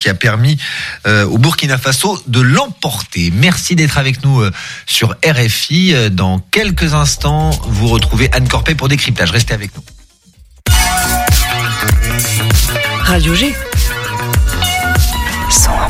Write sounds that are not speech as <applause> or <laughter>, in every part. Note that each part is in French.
qui a permis euh, au Burkina Faso de l'emporter. Merci d'être avec nous euh, sur RFI. Euh, dans quelques instants, vous retrouvez Anne Corpet pour décryptage. Restez avec nous. Radio G. 101.5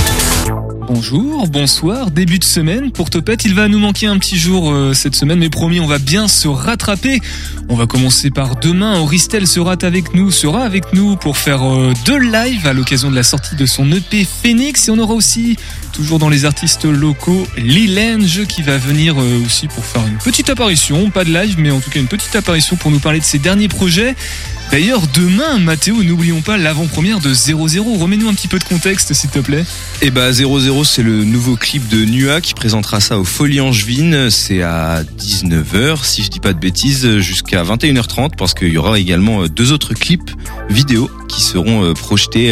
Bonjour, bonsoir, début de semaine. Pour Topette, il va nous manquer un petit jour euh, cette semaine, mais promis, on va bien se rattraper. On va commencer par demain. Auristel sera avec nous, sera avec nous pour faire euh, deux lives à l'occasion de la sortie de son EP Phoenix. Et on aura aussi, toujours dans les artistes locaux, Lilange qui va venir euh, aussi pour faire une petite apparition, pas de live, mais en tout cas une petite apparition pour nous parler de ses derniers projets. D'ailleurs, demain, Mathéo, n'oublions pas l'avant-première de 00. Remets-nous un petit peu de contexte, s'il te plaît. Et bah 00, c'est le nouveau clip de Nua qui présentera ça au Folie Angevine. C'est à 19h, si je dis pas de bêtises, jusqu'à 21h30, parce qu'il y aura également euh, deux autres clips vidéo qui seront euh, projetés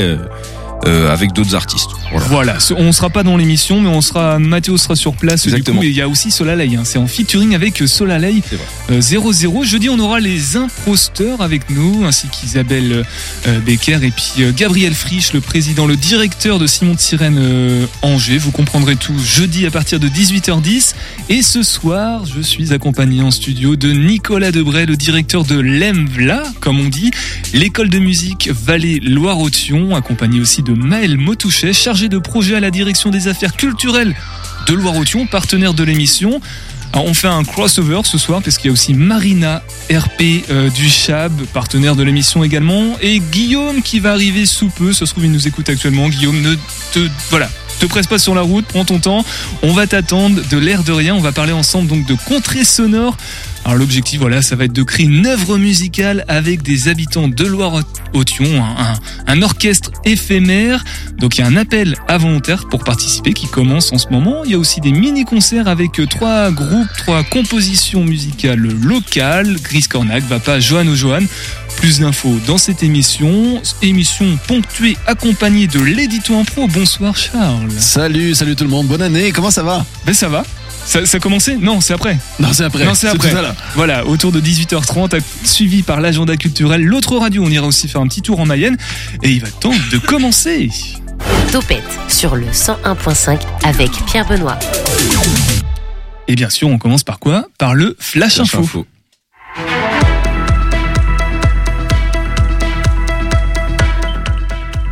euh, euh, avec d'autres artistes. Voilà. Voilà, on sera pas dans l'émission, mais on sera, Mathéo sera sur place. du Exactement. coup, et il y a aussi Solalei. hein. C'est en featuring avec Solalei euh, 00. Jeudi, on aura les imposteurs avec nous, ainsi qu'Isabelle euh, Becker et puis euh, Gabriel Frisch, le président, le directeur de Simon de Sirène euh, Angers. Vous comprendrez tout jeudi à partir de 18h10. Et ce soir, je suis accompagné en studio de Nicolas Debray, le directeur de l'EMVLA, comme on dit, l'école de musique Vallée Loire-Othion, accompagné aussi de Maël Motouchet, chargé de projet à la direction des affaires culturelles de Loire-Othion, partenaire de l'émission. On fait un crossover ce soir parce qu'il y a aussi Marina RP euh, du Chab, partenaire de l'émission également, et Guillaume qui va arriver sous peu. Ça se trouve, il nous écoute actuellement. Guillaume, ne te, voilà, te presse pas sur la route, prends ton temps. On va t'attendre de l'air de rien. On va parler ensemble donc de contrées sonores. Alors l'objectif, voilà, ça va être de créer une œuvre musicale avec des habitants de Loire-Othion, un, un- un orchestre éphémère. Donc il y a un appel à volontaires pour participer qui commence en ce moment. Il y a aussi des mini-concerts avec euh, trois groupes, trois compositions musicales locales. Gris Cornac, Vapa, Johan ou Johan. Plus d'infos dans cette émission. Émission ponctuée accompagnée de l'édito en pro. Bonsoir Charles. Salut, salut tout le monde, bonne année, comment ça va? Ben ça va ça, ça a commencé Non, c'est après. Non, c'est après. Non, c'est après. Voilà, autour de 18h30, suivi par l'agenda culturel. L'autre radio, on ira aussi faire un petit tour en Mayenne. Et il va temps de commencer. Topette sur le 101.5 avec Pierre Benoît. Et bien sûr, on commence par quoi? Par le Flash, Flash Info. Info.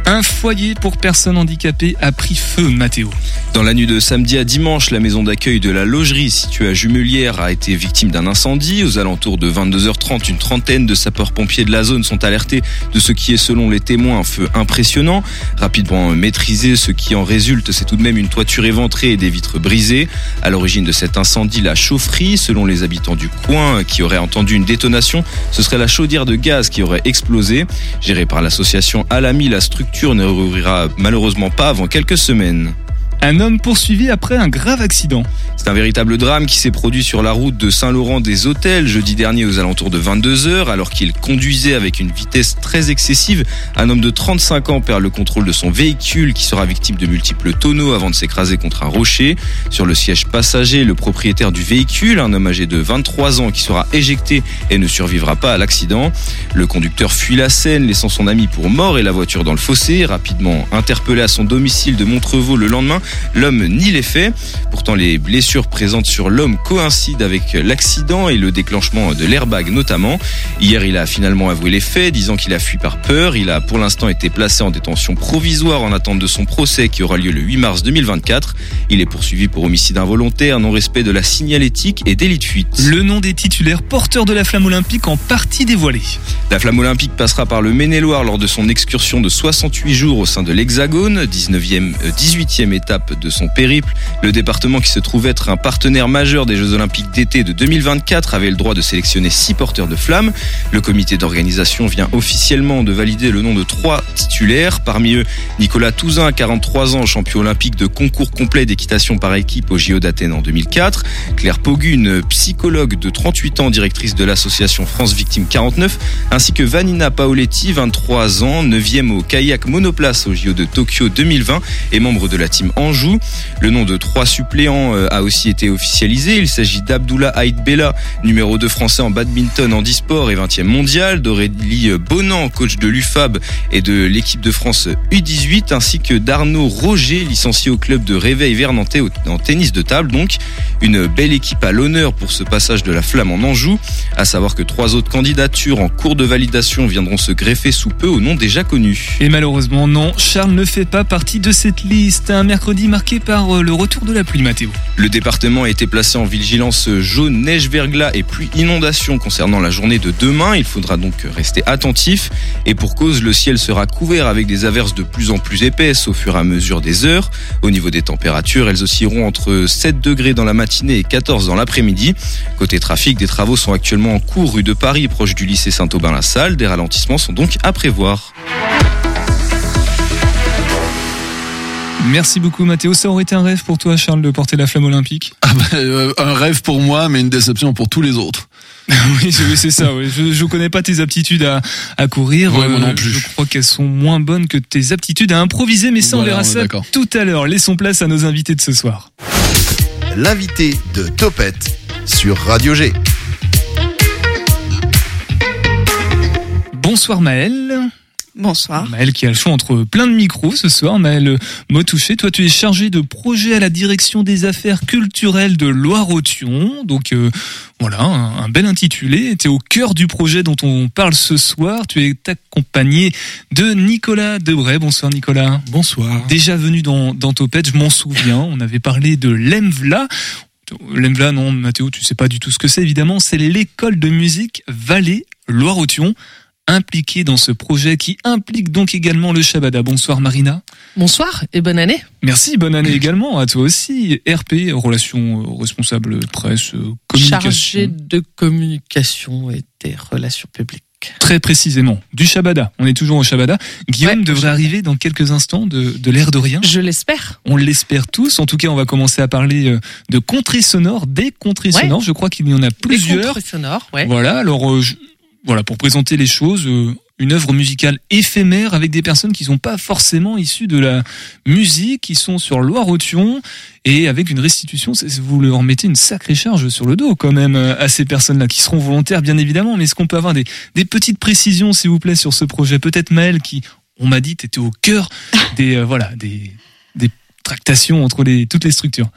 Un foyer pour personnes handicapées a pris feu, Mathéo. Dans la nuit de samedi à dimanche, la maison d'accueil de la logerie située à Jumelière a été victime d'un incendie. Aux alentours de 22h30, une trentaine de sapeurs-pompiers de la zone sont alertés de ce qui est selon les témoins un feu impressionnant. Rapidement maîtrisé, ce qui en résulte, c'est tout de même une toiture éventrée et des vitres brisées. À l'origine de cet incendie, la chaufferie, selon les habitants du coin qui auraient entendu une détonation, ce serait la chaudière de gaz qui aurait explosé. Gérée par l'association Alami, la structure ne rouvrira malheureusement pas avant quelques semaines. Un homme poursuivi après un grave accident. C'est un véritable drame qui s'est produit sur la route de Saint-Laurent des Hôtels jeudi dernier aux alentours de 22 heures alors qu'il conduisait avec une vitesse très excessive. Un homme de 35 ans perd le contrôle de son véhicule qui sera victime de multiples tonneaux avant de s'écraser contre un rocher. Sur le siège passager, le propriétaire du véhicule, un homme âgé de 23 ans qui sera éjecté et ne survivra pas à l'accident. Le conducteur fuit la scène laissant son ami pour mort et la voiture dans le fossé. Rapidement interpellé à son domicile de Montrevaux le lendemain, L'homme nie les faits. Pourtant, les blessures présentes sur l'homme coïncident avec l'accident et le déclenchement de l'airbag notamment. Hier, il a finalement avoué les faits, disant qu'il a fui par peur. Il a pour l'instant été placé en détention provisoire en attente de son procès qui aura lieu le 8 mars 2024. Il est poursuivi pour homicide involontaire, non-respect de la signalétique et délit de fuite. Le nom des titulaires porteurs de la flamme olympique en partie dévoilé. La flamme olympique passera par le Maine-et-Loire lors de son excursion de 68 jours au sein de l'Hexagone, 19e, euh, 18e étape de son périple. Le département qui se trouve être un partenaire majeur des Jeux Olympiques d'été de 2024 avait le droit de sélectionner six porteurs de flammes. Le comité d'organisation vient officiellement de valider le nom de trois titulaires. Parmi eux, Nicolas Touzin, 43 ans, champion olympique de concours complet d'équitation par équipe au JO d'Athènes en 2004. Claire Pogune, psychologue de 38 ans, directrice de l'association France Victime 49, ainsi que Vanina Paoletti, 23 ans, 9e au kayak monoplace au JO de Tokyo 2020 et membre de la team Le nom de trois suppléants euh, a aussi été officialisé. Il s'agit d'Abdullah Haït Bella, numéro 2 français en badminton en e-sport et 20e mondial, d'Aurélie Bonan, coach de l'UFAB et de l'équipe de France U18, ainsi que d'Arnaud Roger, licencié au club de Réveil Vernantais en tennis de table. Donc, une belle équipe à l'honneur pour ce passage de la flamme en Anjou. À savoir que trois autres candidatures en cours de validation viendront se greffer sous peu au nom déjà connu. Et malheureusement, non, Charles ne fait pas partie de cette liste. Un mercredi marqué par euh, le retour de la pluie, Mathéo. Le département a été placé en vigilance jaune, neige, verglas et pluie inondation concernant la journée de demain. Il faudra donc rester attentif. Et pour cause, le ciel sera couvert avec des averses de plus en plus épaisses au fur et à mesure des heures. Au niveau des températures, elles oscilleront entre 7 degrés dans la matinée et 14 dans l'après-midi. Côté trafic, des travaux sont actuellement en cours rue de Paris, proche du lycée Saint-Aubin-la-Salle. Des ralentissements sont donc à prévoir. Merci beaucoup Mathéo. Ça aurait été un rêve pour toi Charles de porter la flamme olympique Ah bah, euh, un rêve pour moi, mais une déception pour tous les autres. <laughs> Oui, c'est ça. ouais. Je, je connais pas tes aptitudes à, à courir. Ouais, moi non Euh, plus. Je crois qu'elles sont moins bonnes que tes aptitudes à improviser, mais ça on Voilà, verra on est ça tout à l'heure. Laissons place à nos invités de ce soir. L'invité de Topette sur Radio G. Bonsoir Maëlle. Bonsoir. Maëlle qui a le choix entre plein de micros ce soir. Maëlle Motouché, toi tu es chargé de projet à la direction des affaires culturelles de Loire-Othion. Donc euh, voilà, un, un bel intitulé. Tu es au cœur du projet dont on parle ce soir. Tu es accompagné de Nicolas Debray. Bonsoir Nicolas. Bonsoir. Déjà venu dans, dans Topette, je m'en souviens. On avait parlé de l'EMVLA. L'EMVLA, non, Mathéo, tu sais pas du tout ce que c'est, évidemment. C'est l'école de musique Valais Loire-Othion, impliquée dans ce projet qui implique donc également le Shabada. Bonsoir Marina. Bonsoir et bonne année. Merci, bonne année également à toi aussi. RP, relations euh, responsable presse, euh, communication. Chargé de communication et des relations publiques. Très précisément, du Shabada. On est toujours au Shabada. Guillaume Ouais, devrait arriver dans quelques instants de, de l'air de rien. Je l'espère. On l'espère tous. En tout cas, on va commencer à parler euh, de contrées sonores, des contrées Ouais. sonores. Je crois qu'il y en a Des plusieurs. contres sonores, ouais. Voilà. Alors, euh, je- voilà, pour présenter les choses, euh, une œuvre musicale éphémère avec des personnes qui sont pas forcément issues de la musique, qui sont sur Loire-Othion et avec une restitution. Vous leur mettez une sacrée charge sur le dos quand même euh, à ces personnes-là qui seront volontaires, bien évidemment. Mais est-ce qu'on peut avoir des, petites précisions, s'il vous plaît, sur ce projet? Peut-être Maëlle, qui, on m'a dit, était au cœur des, euh, voilà, des, tractations entre toutes les structures.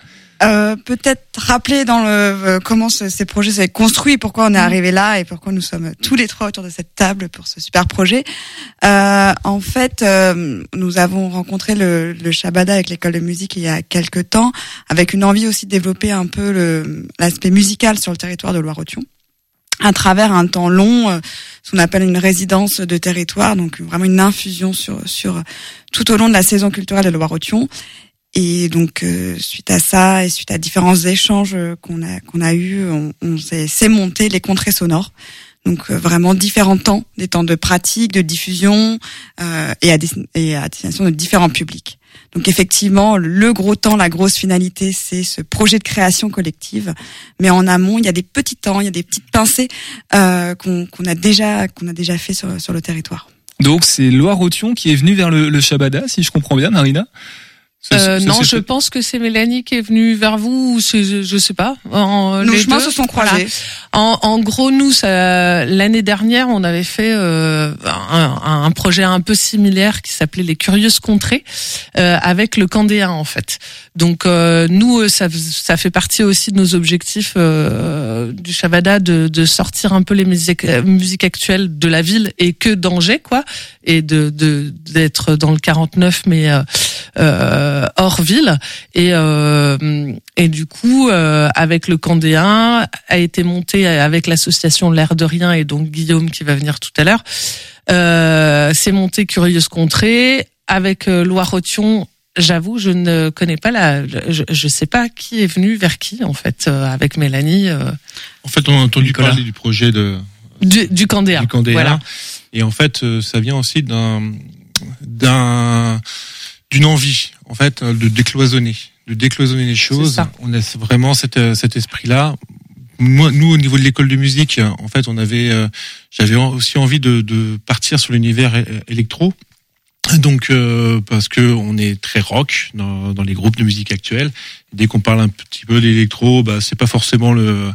Euh, peut-être rappeler dans le euh, comment ce- ces projets s'est construits, pourquoi on est arrivé là et pourquoi nous sommes tous les trois autour de cette table pour ce super projet. Euh, en fait, euh, nous avons rencontré le, le Shabada avec l'école de musique il y a quelques temps, avec une envie aussi de développer un peu le- l'aspect musical sur le territoire de Loire-Othion à travers un temps long, euh, ce qu'on appelle une résidence de territoire, donc vraiment une infusion sur sur tout au long de la saison culturelle de Loire-Othion. Et donc euh, suite à ça et suite à différents échanges euh, qu'on a qu'on a eu, on, on s'est monté les contrées sonores. Donc euh, vraiment différents temps, des temps de pratique, de diffusion euh, et, à des- et à destination de différents publics. Donc effectivement, le gros temps, la grosse finalité, c'est ce projet de création collective. Mais en amont, il y a des petits temps, il y a des petites pincées euh, qu'on qu'on a déjà qu'on a déjà fait sur, sur le territoire. Donc c'est Loire-Othion qui est venu vers le, le Shabada, si je comprends bien, Marina? Euh, non, je pense que c'est Mélanie qui est venue vers vous, ou c'est, je, sais pas. En, Nos les chemins deux. se sont croisés. En, en gros, nous, ça, l'année dernière, on avait fait euh, un, un projet un peu similaire qui s'appelait les Curieuses Contrées euh, avec le Candéen en fait. Donc euh, nous, euh, ça, ça fait partie aussi de nos objectifs euh, du Shabada de, de sortir un peu les musiques, musiques actuelles de la ville et que d'Angers quoi, et de de- d'être dans le 49 mais hors ville et euh, et du coup euh, avec le Candéen a été monté avec l'association l'air de rien et donc Guillaume qui va venir tout à l'heure euh, c'est monté curieuse contrée avec euh, Loire-Othion J'avoue, je ne connais pas la. Je, je sais pas qui est venu vers qui en fait euh, avec Mélanie euh, En fait, on a entendu Nicolas. parler du projet de du, du Candéa. du Candéa. Voilà. Et en fait, euh, ça vient aussi d'un d'un d'une envie, en fait, euh, de décloisonner, de décloisonner les choses. On a vraiment cet, euh, cet esprit-là. Moi, nous, au niveau de l'école de musique, en fait, on avait, euh, j'avais aussi envie de, de partir sur l'univers électro. Donc, euh, parce que on est très rock dans, dans les groupes de musique actuels. Dès qu'on parle un petit peu d'électro, bah, c'est pas forcément le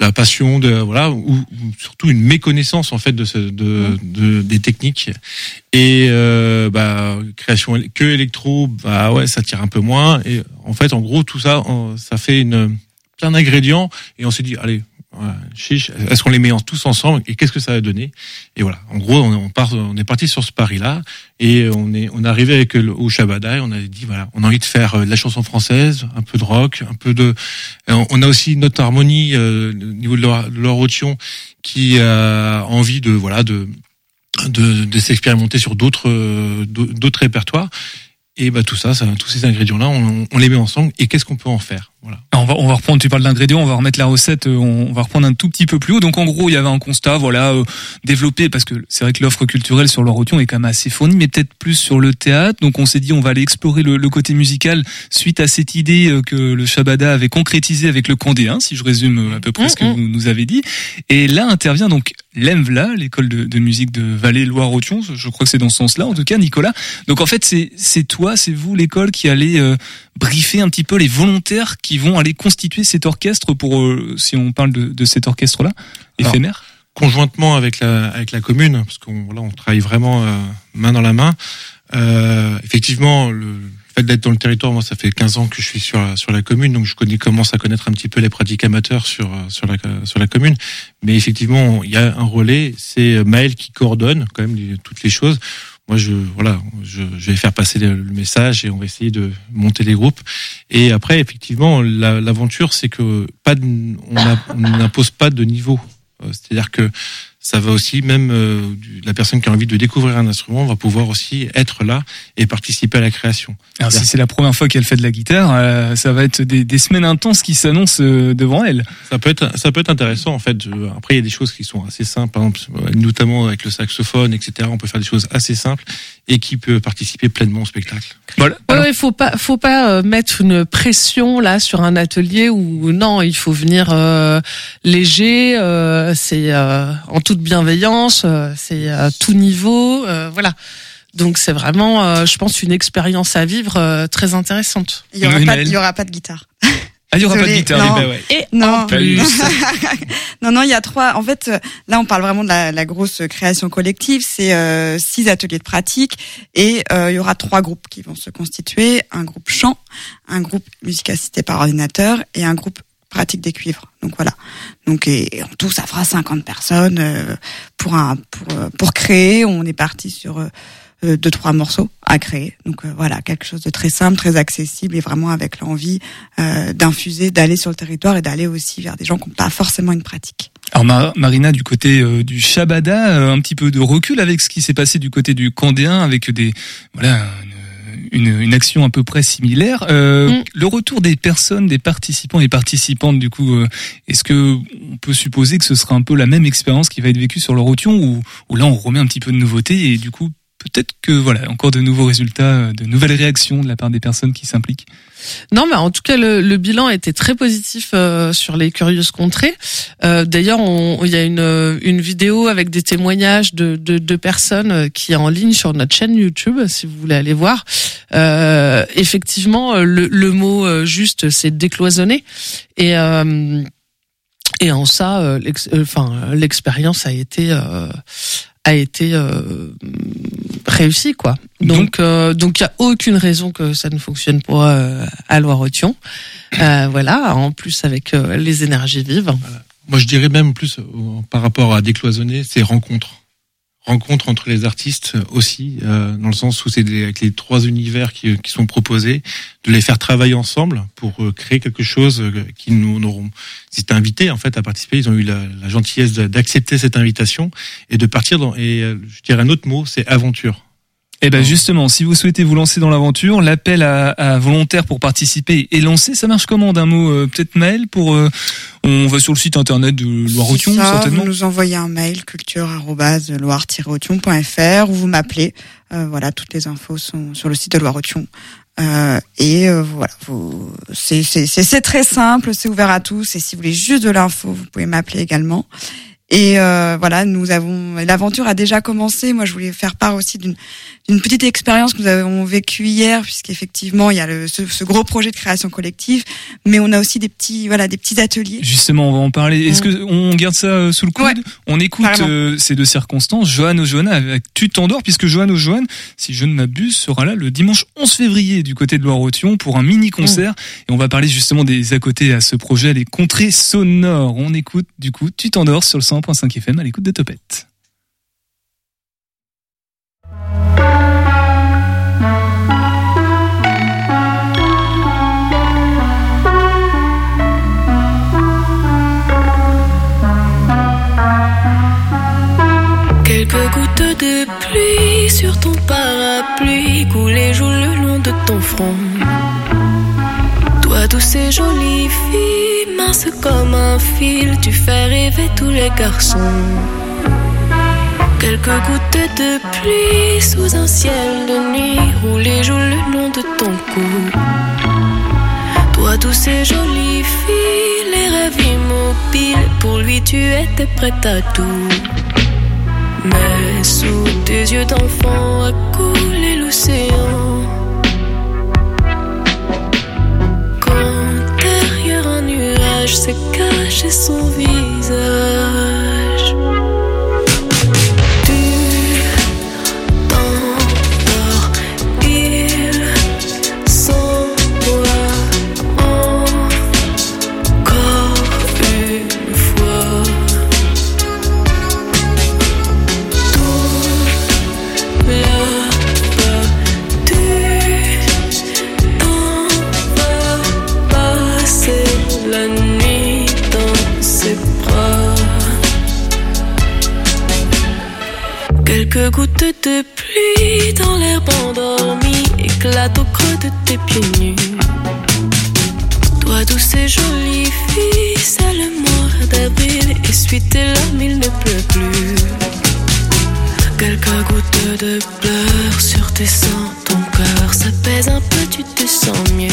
la passion de voilà ou, ou surtout une méconnaissance en fait de, ce, de, de des techniques. Et euh, bah création que électro bah ouais ça tire un peu moins. Et en fait en gros tout ça ça fait une plein d'ingrédients. Et on s'est dit allez chiche, est-ce qu'on les met tous ensemble et qu'est-ce que ça va donner et voilà. En gros on, est parti sur ce pari là et on est on est arrivé avec le, au Shabada on a dit voilà on a envie de faire euh, de la chanson française un peu de rock un peu de on a aussi notre harmonie euh, au niveau de Rotion qui a envie de voilà de de, de s'expérimenter sur d'autres euh, d'autres répertoires. Et bah tout ça, ça tous ces ingrédients là on, on les met ensemble et qu'est-ce qu'on peut en faire? Voilà On va, on va reprendre, tu parles d'ingrédients, on va remettre la recette, euh, on va reprendre un tout petit peu plus haut. Donc en gros, il y avait un constat, voilà, euh, développé, parce que c'est vrai que l'offre culturelle sur l'Orotion est quand même assez fournie, mais peut-être plus sur le théâtre. Donc on s'est dit, on va aller explorer le, le côté musical suite à cette idée euh, que le Shabada avait concrétisé avec le Candéen, si je résume euh, à peu près ce que vous nous avez dit. Et là intervient donc l'EMVLA, l'école de, de musique de Vallée-Loire-Othion, je crois que c'est dans ce sens-là, en tout cas, Nicolas. Donc en fait, c'est c'est toi, c'est vous, l'école, qui allez euh, briefer un petit peu les volontaires qui vont aller constituer cet orchestre pour, euh, si on parle de, de cet orchestre-là, Alors, éphémère? conjointement avec la avec la commune parce qu'on voilà on travaille vraiment euh, main dans la main. Euh, effectivement le fait d'être dans le territoire moi ça fait 15 ans que je suis sur la, sur la commune donc je connais commence à connaître un petit peu les pratiques amateurs sur euh, sur la sur la commune. Mais effectivement il y a un relais c'est Maël qui coordonne quand même les- toutes les choses moi je voilà je, je vais faire passer le, message et on va essayer de monter les groupes. Et après effectivement la- l'aventure c'est que pas de, on n'impose pas de niveau. Euh, C'est-à-dire que ça va aussi, même euh, la personne qui a envie de découvrir un instrument va pouvoir aussi être là et participer à la création. Alors si c'est la première fois qu'elle fait de la guitare, euh, ça va être des, des semaines intenses qui s'annoncent euh, devant elle. Ça peut être, ça peut être intéressant en fait. Je- Après, il y a des choses qui sont assez simples, par exemple, euh, notamment avec le saxophone, etc. On peut faire des choses assez simples et qui peut participer pleinement au spectacle. Voilà. Ouais, Alors, ouais, faut pas, faut pas euh, mettre une pression là sur un atelier où non, il faut venir euh, léger. euh, c'est euh, en toute bienveillance, euh, c'est à tout niveau, euh, voilà. Donc c'est vraiment, euh, je pense, une expérience à vivre euh, très intéressante. Il y aura Oui, pas, il y aura pas de guitare. Ah, il y aura pas de guitare. non. eh ben ouais. Et Non. en plus, <laughs> non, non, il y a trois. En fait, euh, là, on parle vraiment de la, la grosse création collective. C'est euh, six ateliers de pratique et euh, il y aura trois groupes qui vont se constituer un groupe chant, un groupe musique assistée par ordinateur et un groupe pratique des cuivres. Donc voilà. Donc et, et en tout, ça fera 50 personnes euh, pour un pour euh, pour créer. On est parti sur euh, deux trois morceaux à créer. Donc euh, voilà, quelque chose de très simple, très accessible et vraiment avec l'envie euh, d'infuser, d'aller sur le territoire et d'aller aussi vers des gens qui n'ont pas forcément une pratique. Alors Mar- Marina du côté euh, du Shabada, euh, un petit peu de recul avec ce qui s'est passé du côté du Candéen avec des voilà une, une, une action à peu près similaire. Euh, Mm. Le retour des personnes, des participants et participantes du coup, euh, est-ce que on peut supposer que ce sera un peu la même expérience qui va être vécue sur le Rotion ou, ou là on remet un petit peu de nouveauté et du coup peut-être que voilà encore de nouveaux résultats, euh, de nouvelles réactions de la part des personnes qui s'impliquent. Non, mais en tout cas, le, le bilan était très positif euh, sur les curieuses contrées. Euh, D'ailleurs, il y a une, une vidéo avec des témoignages de, de, de personnes euh, qui est en ligne sur notre chaîne YouTube, si vous voulez aller voir. Euh, effectivement, euh, le, le mot euh, juste, c'est décloisonner. Et euh, et en ça, euh, euh, enfin, euh, l'expérience a été euh, a été euh, réussie, quoi. Donc, euh, donc il y a aucune raison que ça ne fonctionne pas euh, à Loire-Othion. Euh, voilà, en plus avec euh, les énergies vives. Moi, je dirais même plus euh, par rapport à décloisonner, c'est rencontre. Rencontre entre les artistes aussi, euh, dans le sens où c'est avec les trois univers qui, qui sont proposés, de les faire travailler ensemble pour euh, créer quelque chose euh, qui nous auront. Ils étaient invités en fait à participer. Ils ont eu la, la gentillesse d'accepter cette invitation et de partir dans. Et euh, je dirais un autre mot, c'est aventure. Eh ben justement, si vous souhaitez vous lancer dans l'aventure, l'appel à, à volontaires pour participer est lancé. Ça marche comment d'un mot euh, Peut-être mail pour. euh, on va sur le site internet de Loire-Othion, C'est ça, certainement. Vous nous envoyez un mail culture-loire-othion.fr ou vous m'appelez. Euh, voilà, toutes les infos sont sur le site de Loire-Othion. Euh, et euh, voilà, c'est très simple, c'est ouvert à tous. Et si vous voulez juste de l'info, vous pouvez m'appeler également. Et euh, voilà, nous avons l'aventure a déjà commencé. Moi, je voulais faire part aussi d'une d'une petite expérience que nous avons vécue hier, puisqu'effectivement, il y a le, ce, ce gros projet de création collective, mais on a aussi des petits voilà des petits ateliers. Justement, on va en parler. Est-ce que on garde ça euh, sous le coude On écoute euh, ces deux circonstances. Johan Johanna avec Tu t'endors, puisque Johan Johan, si je ne m'abuse, sera là le dimanche 11 février du côté de Loire-Othion pour un mini concert. Et on va parler justement des à côté à ce projet, les contrées sonores. On écoute du coup Tu t'endors sur le 100.5 FM à l'écoute de Topette. Quelques gouttes de pluie sur ton parapluie coulaient joue le long de ton front. Toi, douce et jolie fille, comme un fil, tu fais rêver tous les garçons. Quelques gouttes de pluie sous un ciel de nuit roulaient joue le long de ton cou. Toi, douce et jolie fille, les rêves immobiles, pour lui tu étais prête à tout. Mais sous tes yeux d'enfant a coulé l'océan. Nuage s'est caché son visage. Quelques gouttes de pluie dans l'herbe endormie éclatent au creux de tes pieds nus. Toi, douce et jolie fille, c'est le mois d'avril, essuie tes larmes, il ne pleut plus. Quelques gouttes de pleurs sur tes seins, ton cœur s'apaise un peu, tu te sens mieux.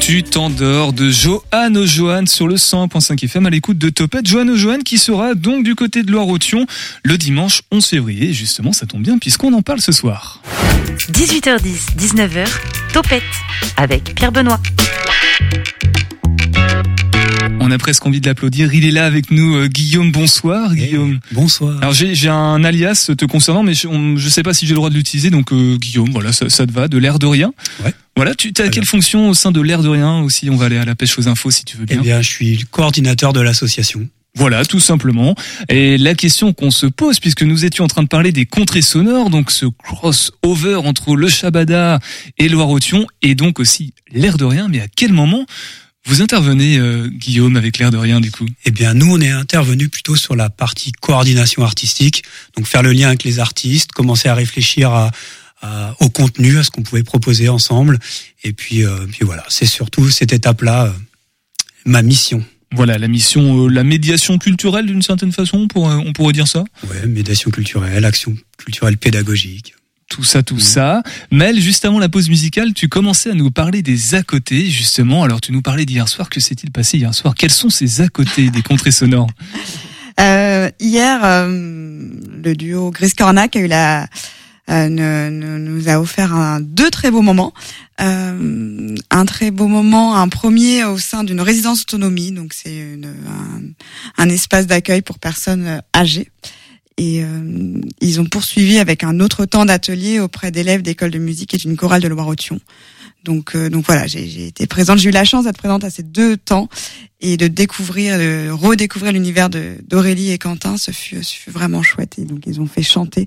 Tu t'endors de Johan O'Johan sur le 100.5 FM à l'écoute de Topette. Johan O'Johan qui sera donc du côté de Loire-Othion le dimanche 11 février. Justement, ça tombe bien puisqu'on en parle ce soir. 18h10, 19h, Topette avec Pierre Benoît. On a presque envie de l'applaudir. Il est là avec nous, euh, Guillaume. Bonsoir, Guillaume. Bonsoir. Alors j'ai j'ai un alias te concernant, mais je, je sais pas si j'ai le droit de l'utiliser. Donc euh, Guillaume, voilà, ça, ça te va, de l'air de rien. Ouais. Voilà, tu as quelle fonction au sein de l'air de rien aussi? On va aller à la pêche aux infos si tu veux Eh bien. bien, je suis le coordinateur de l'association. Voilà, tout simplement. Et la question qu'on se pose, puisque nous étions en train de parler des contrées sonores, donc ce crossover entre le Shabada et Loire-Othion, et donc aussi l'air de rien, mais à quel moment vous intervenez, euh, Guillaume, avec l'air de rien, du coup Eh bien, nous, on est intervenu plutôt sur la partie coordination artistique, donc faire le lien avec les artistes, commencer à réfléchir à, à- au contenu, à ce qu'on pouvait proposer ensemble, et puis, euh, puis voilà, c'est surtout cette étape-là euh, ma mission. Voilà, la mission, euh, la médiation culturelle d'une certaine façon, on pourrait, on pourrait dire ça? Ouais, médiation culturelle, action culturelle pédagogique. Tout ça, tout ça. Mel, juste avant la pause musicale, tu commençais à nous parler des à côté, justement. Alors, tu nous parlais d'hier soir. Que s'est-il passé hier soir? Quels sont ces à côté des contrées sonores? <laughs> Euh, hier, euh, le duo Gris Cornac a eu la euh, ne- ne- nous a offert un, deux très beaux moments. Euh, un très beau moment, un premier au sein d'une résidence autonomie, donc c'est une- un, un espace d'accueil pour personnes euh, âgées. Et euh, ils ont poursuivi avec un autre temps d'atelier auprès d'élèves d'école de musique et d'une chorale de Loire-Othion. Donc, euh, donc voilà, j'ai été présente. J'ai eu la chance d'être présente à ces deux temps et de découvrir, de redécouvrir l'univers d'Aurélie et Quentin. Ce fut, ce fut vraiment chouette. Et donc ils ont fait chanter,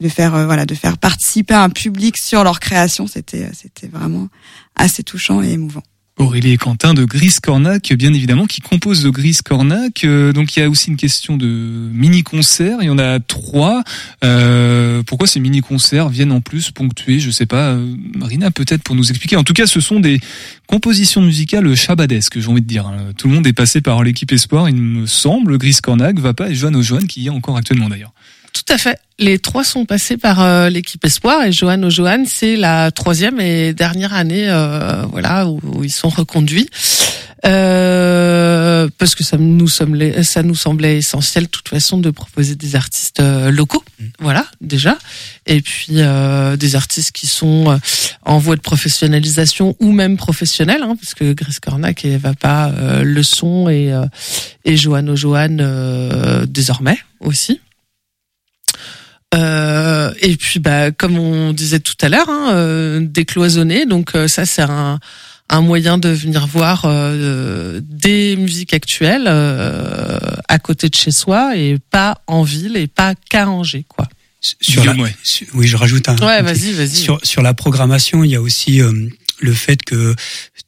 de faire euh, voilà, de faire participer un public sur leur création. C'était, c'était vraiment assez touchant et émouvant. Aurélie et Quentin de Gris Cornac, bien évidemment, qui composent de Gris Cornac. Euh, donc il y a aussi une question de mini-concerts. Il y en a trois. Euh, pourquoi ces mini-concerts viennent en plus ponctuer? Je sais pas. euh, Marina, peut-être pour nous expliquer. En tout cas, ce sont des compositions musicales chabadesques, j'ai envie de dire. hein. Tout le monde est passé par l'équipe Espoir, il me semble. Gris Cornac, Vapa et Joanne Ojoine, qui y est encore actuellement d'ailleurs. Tout à fait. Les trois sont passés par euh, l'équipe Espoir et Johan Johan, c'est la troisième et dernière année, euh, voilà, où, où ils sont reconduits. Euh, parce que ça nous, semblait, ça nous semblait essentiel, de toute façon, de proposer des artistes euh, locaux, voilà, déjà, et puis euh, des artistes qui sont en voie de professionnalisation ou même professionnels, hein, parce que Gris Cornac et Vapa euh, le sont et euh, et Johan Johan euh, désormais aussi. Euh, et puis, bah, comme on disait tout à l'heure, hein, euh, décloisonner. Donc euh, ça, c'est un, un moyen de venir voir euh, des musiques actuelles euh, à côté de chez soi et pas en ville et pas qu'à Angers, quoi. Sur la- sur- oui, je rajoute un. Ouais, vas-y, vas-y. Sur, sur la programmation, il y a aussi euh, le fait que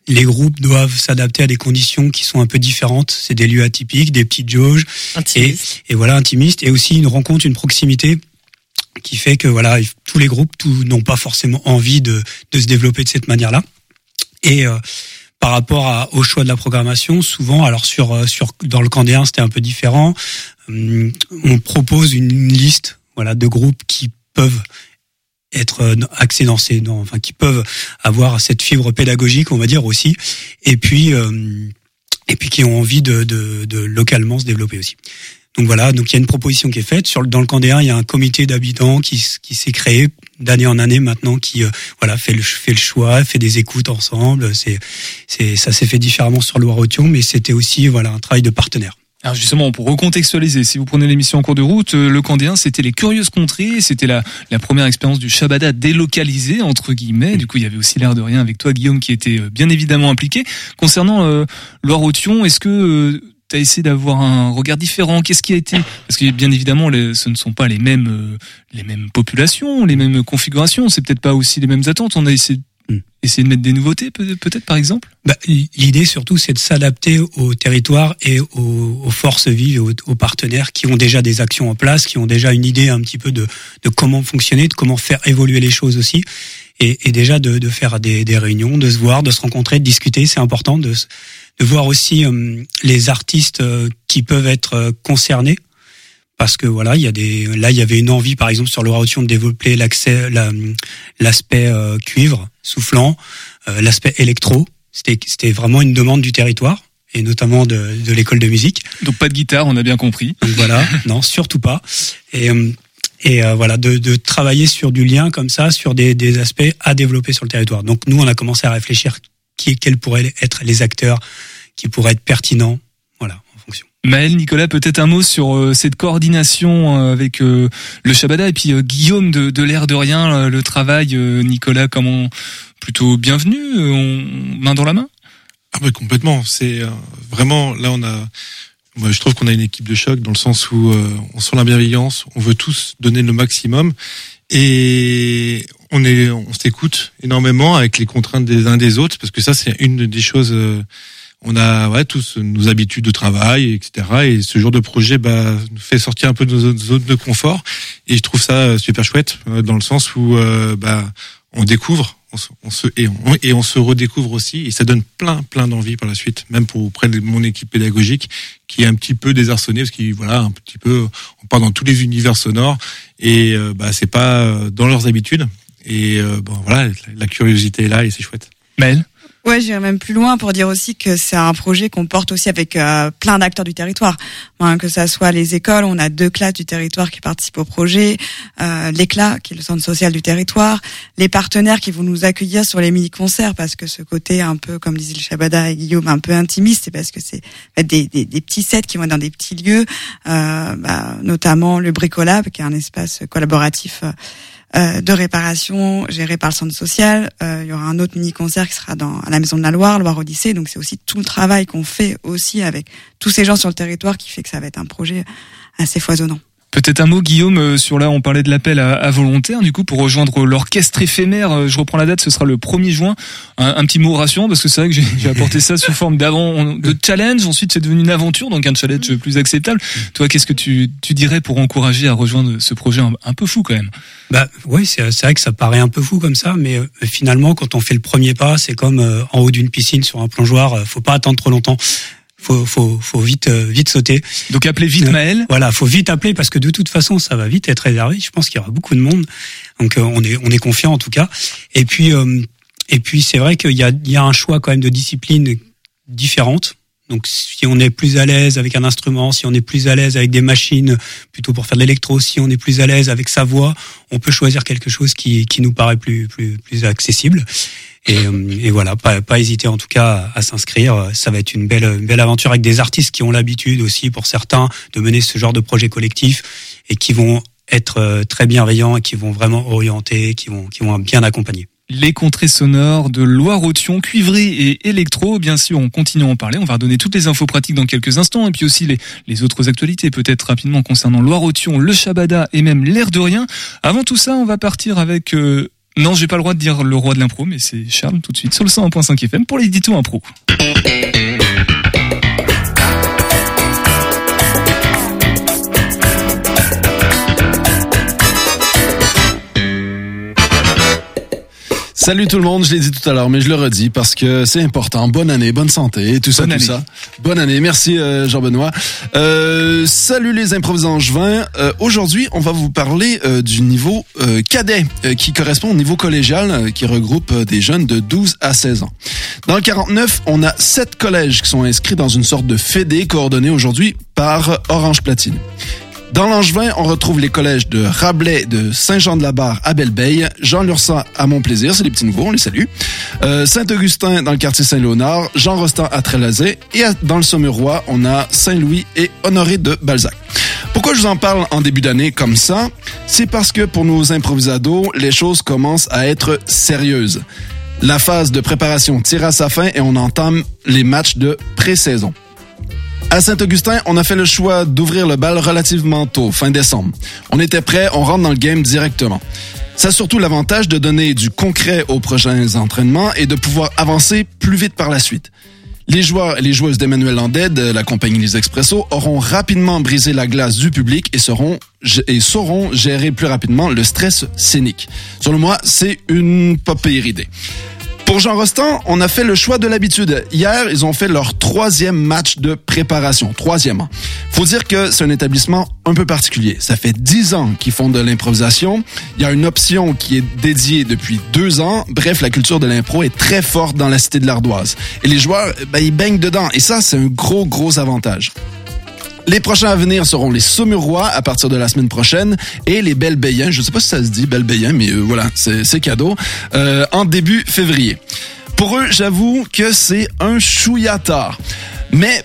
les groupes doivent s'adapter à des conditions qui sont un peu différentes. C'est des lieux atypiques, des petites jauges, et, et voilà, intimistes, et aussi une rencontre, une proximité qui fait que voilà, il- tous les groupes n'ont pas forcément envie de, de se développer de cette manière-là. Et euh, par rapport à- au choix de la programmation, souvent, alors sur euh, sur dans le Candéen, c'était un peu différent. Hum, On propose une liste, voilà, de groupes qui peuvent être euh, axés dans ces, enfin, qui peuvent avoir cette fibre pédagogique, on va dire aussi, et puis euh, et puis qui ont envie de, de, de localement se développer aussi. Donc voilà, donc il y a une proposition qui est faite. Sur dans le Candéen, il y a un comité d'habitants qui, s'est créé d'année en année maintenant, qui euh, voilà fait le fait le choix, fait des écoutes ensemble. C'est c'est ça s'est fait différemment sur Loire-Othion, mais c'était aussi voilà un travail de partenaire. Alors justement, pour recontextualiser, si vous prenez l'émission en cours de route, euh, le Candéen, c'était les Curieuses Contrées, c'était la, la première expérience du Shabada délocalisé, entre guillemets. Du coup, il y avait aussi l'air de rien avec toi, Guillaume, qui était euh, bien évidemment impliqué. Concernant euh, Loire-Othion, est-ce que tu as essayé d'avoir un regard différent. Qu'est-ce qui a été Parce que bien évidemment, les- ce ne sont pas les mêmes, euh, les mêmes populations, les mêmes configurations, c'est peut-être pas aussi les mêmes attentes. On a essayé, essayé de mettre des nouveautés, peut- peut-être par exemple? Bah, L'idée surtout, c'est de s'adapter au territoire et aux, aux forces vives, aux, aux partenaires qui ont déjà des actions en place, qui ont déjà une idée un petit peu de, de comment fonctionner, de comment faire évoluer les choses aussi, et, et déjà de, de faire des, des réunions, de se voir, de se rencontrer, de discuter. C'est important de, de voir aussi euh, les artistes euh, qui peuvent être euh, concernés. Parce que voilà, il y a des là il y avait une envie par exemple sur le de développer l'accès la- l'aspect euh, cuivre soufflant, euh, l'aspect électro. C'était c'était vraiment une demande du territoire et notamment de, de l'école de musique. Donc pas de guitare, on a bien compris. Donc voilà, <laughs> non, surtout pas. Et et euh, voilà, de, de travailler sur du lien comme ça, sur des, des aspects à développer sur le territoire. Donc nous, on a commencé à réfléchir qui, quels pourraient être les acteurs qui pourraient être pertinents. Voilà, en fonction. Maël, Nicolas, peut-être un mot sur euh, cette coordination euh, avec euh, le Shabada et puis euh, Guillaume de, de l'air de rien, euh, le travail, euh, Nicolas, comment plutôt bienvenu, euh, on- main dans la main? Ah bah complètement. C'est euh, vraiment là on a. Moi je trouve qu'on a une équipe de choc dans le sens où euh, on sent la bienveillance, on veut tous donner le maximum et on est on s'écoute énormément avec les contraintes des uns des autres parce que ça c'est une des choses. euh, on a ouais, tous nos habitudes de travail, etc. Et ce genre de projet bah, nous fait sortir un peu de nos zones de confort. Et je trouve ça euh, super chouette euh, dans le sens où bah, on découvre, et, on, se redécouvre aussi. Et ça donne plein, plein d'envie par la suite, même pour auprès de mon équipe pédagogique qui est un petit peu désarçonnée parce qu'il voilà un petit peu, on part dans tous les univers sonores et euh, bah c'est pas euh, dans leurs habitudes. Et euh, bon voilà, la curiosité est là et c'est chouette. Maël Ouais, j'irais même plus loin pour dire aussi que c'est un projet qu'on porte aussi avec euh, plein d'acteurs du territoire. Que ça soit les écoles, on a deux classes du territoire qui participent au projet, euh, l'éclat qui est le centre social du territoire, les partenaires qui vont nous accueillir sur les mini-concerts parce que ce côté un peu, comme disait le Shabada et Guillaume, un peu intimiste, c'est parce que c'est des, petits sets qui vont dans des petits lieux, euh, bah, notamment le Bricolab qui est un espace collaboratif. Euh, euh, de réparation géré par le centre social. Euh, il y aura un autre mini-concert qui sera dans la Maison de la Loire, Loire Odyssée. Donc c'est aussi tout le travail qu'on fait aussi avec tous ces gens sur le territoire qui fait que ça va être un projet assez foisonnant. Peut-être un mot, Guillaume, euh, sur là, on parlait de l'appel à, à, volontaires, du coup, pour rejoindre l'orchestre éphémère. Euh, je reprends la date, ce sera le 1er juin. Un, petit mot rassurant, parce que c'est vrai que j'ai apporté ça sous forme d'avant, de challenge. Ensuite, c'est devenu une aventure, donc un challenge plus acceptable. Toi, qu'est-ce que tu, tu dirais pour encourager à rejoindre ce projet un, peu fou quand même? Bah oui, c'est vrai que ça paraît un peu fou comme ça, mais euh, finalement, quand on fait le premier pas, c'est comme en haut d'une piscine sur un plongeoir. faut pas attendre trop longtemps faut, faut, faut vite, euh, vite sauter. Donc appelez vite Maël. Voilà, faut vite appeler parce que de toute façon, ça va vite être réservé. Je pense qu'il y aura beaucoup de monde. Donc euh, on est, on est confiant en tout cas. Et puis, euh, et puis c'est vrai qu'il y a, il y a un choix quand même de disciplines différentes. Donc si on est plus à l'aise avec un instrument, si on est plus à l'aise avec des machines plutôt pour faire de l'électro, si on est plus à l'aise avec sa voix, on peut choisir quelque chose qui, qui nous paraît plus, plus, plus accessible. Et, euh, et voilà, pas, pas hésiter en tout cas à, s'inscrire. Ça va être une belle, une belle aventure avec des artistes qui ont l'habitude aussi, pour certains, de mener ce genre de projet collectif et qui vont être euh, très bienveillants et qui vont vraiment orienter, qui vont, qui vont bien accompagner les contrées sonores de Loire-Othion, cuivré et électro. Bien sûr, on continue à en parler. On va redonner toutes les infos pratiques dans quelques instants et puis aussi les, les autres actualités, peut-être rapidement concernant Loire-Othion, le Shabada et même l'air de rien. Avant tout ça, on va partir avec euh, non, j'ai pas le droit de dire le roi de l'impro, mais c'est Charles tout de suite sur le 101.5 FM pour l'édito impro. Salut tout le monde, je l'ai dit tout à l'heure, mais je le redis parce que c'est important. Bonne année, bonne santé, tout ça, tout ça. Bonne année, merci euh, Jean-Benoît. Euh, salut les improvisants angevins. Euh, Aujourd'hui, on va vous parler euh, du niveau euh, cadet, qui correspond au niveau collégial, qui regroupe des jeunes de 12 à 16 ans. Dans le 49, on a sept collèges qui sont inscrits dans une sorte de fédé coordonné aujourd'hui par Orange Platine. Dans l'Angevin, on retrouve les collèges de Rabelais, de Saint-Jean-de-la-Barre à Belleveille, Jean Lursa à Montplaisir, c'est les petits nouveaux, on les salue, euh, Saint-Augustin dans le quartier Saint-Léonard, Jean Rostand à Trélazé, et dans le Sommerois, on a Saint-Louis et Honoré de Balzac. Pourquoi je vous en parle en début d'année comme ça? C'est parce que pour nos improvisados, les choses commencent à être sérieuses. La phase de préparation tire à sa fin et on entame les matchs de pré-saison. À Saint-Augustin, on a fait le choix d'ouvrir le bal relativement tôt, fin décembre. On était prêt, on rentre dans le game directement. Ça a surtout l'avantage de donner du concret aux prochains entraînements et de pouvoir avancer plus vite par la suite. Les joueurs et les joueuses d'Emmanuel Landais de la compagnie Les Expresso auront rapidement brisé la glace du public et seront et sauront gérer plus rapidement le stress scénique. Selon moi, c'est une pas pire idée. Pour Jean Rostand, on a fait le choix de l'habitude. Hier, ils ont fait leur troisième match de préparation. Troisième. Faut dire que c'est un établissement un peu particulier. Ça fait dix ans qu'ils font de l'improvisation. Il y a une option qui est dédiée depuis deux ans. Bref, la culture de l'impro est très forte dans la cité de l'Ardoise. Et les joueurs, ben, ils baignent dedans. Et ça, c'est un gros, gros avantage. Les prochains à venir seront les Saumurois à partir de la semaine prochaine et les Belbéiens, je ne sais pas si ça se dit Belbéiens, mais euh, voilà, c'est cadeau, euh, en début février. Pour eux, j'avoue que c'est un chouillata. Mais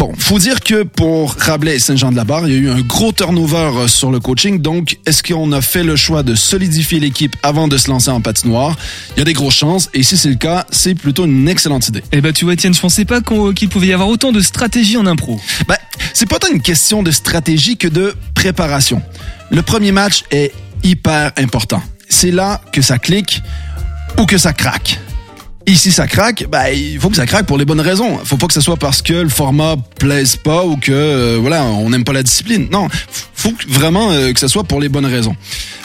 Bon, faut dire que pour Rabelais et Saint-Jean-de-la-Barre, il y a eu un gros turnover euh, sur le coaching. Donc, est-ce qu'on a fait le choix de solidifier l'équipe avant de se lancer en patinoire? Il y a des grosses chances. Et si c'est le cas, c'est plutôt une excellente idée. Eh ben, tu vois, Étienne, je pensais pas qu'il pouvait y avoir autant de stratégie en impro. Ben, c'est pas tant une question de stratégie que de préparation. Le premier match est hyper important. C'est là que ça clique ou que ça craque. Ici, ça craque, bah, il faut que ça craque pour les bonnes raisons. Faut pas que ce soit parce que le format plaise pas ou que euh, voilà, on n'aime pas la discipline. Non, faut vraiment euh, que ce soit pour les bonnes raisons.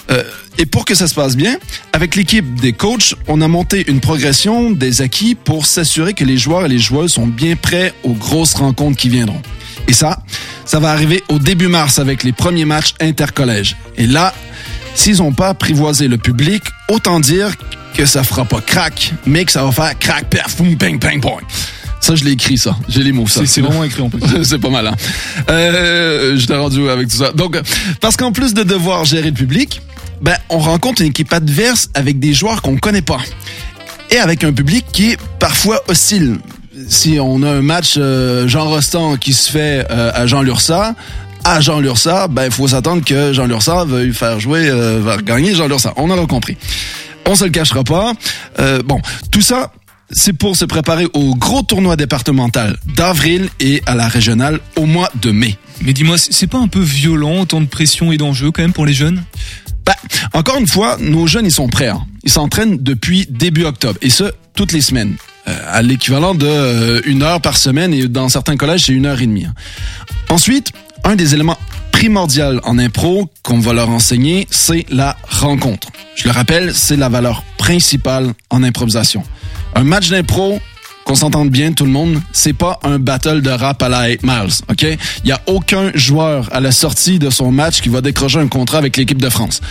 Euh, et pour que ça se passe bien, avec l'équipe des coachs, on a monté une progression des acquis pour s'assurer que les joueurs et les joueuses sont bien prêts aux grosses rencontres qui viendront. Et ça, ça va arriver au début mars avec les premiers matchs intercollèges. Et là, s'ils n'ont pas apprivoisé le public, autant dire que ça fera pas crack, mais que ça va faire crack, perf, boum, bang, bang, bang. Ça, je l'ai écrit, ça. J'ai les mots, ça. C'est vraiment écrit en plus. <laughs> c'est pas mal, hein. Euh, je t'ai rendu avec tout ça. Donc, parce qu'en plus de devoir gérer le public, ben, on rencontre une équipe adverse avec des joueurs qu'on connaît pas. Et avec un public qui est parfois hostile. Si on a un match euh, Jean Rostand qui se fait euh, à Jean Lursa, à Jean Lursa, ben, il faut s'attendre que Jean Lursa veuille faire jouer, euh, va gagner Jean Lursa. On aura compris. On se le cachera pas. Euh, bon, tout ça, c'est pour se préparer au gros tournoi départemental d'avril et à la régionale au mois de mai. Mais dis-moi, c'est pas un peu violent, autant de pression et d'enjeux quand même pour les jeunes? Bah, encore une fois, nos jeunes, ils sont prêts. hein. Ils s'entraînent depuis début octobre. Et ce, toutes les semaines. Euh, à l'équivalent de euh, une heure par semaine et dans certains collèges, c'est une heure et demie. hein. Ensuite, un des éléments primordiaux en impro qu'on va leur enseigner, c'est la rencontre. Je le rappelle, c'est la valeur principale en improvisation. Un match d'impro, qu'on s'entende bien tout le monde, c'est pas un battle de rap à la 8 Miles, OK? Il y a aucun joueur à la sortie de son match qui va décrocher un contrat avec l'équipe de France.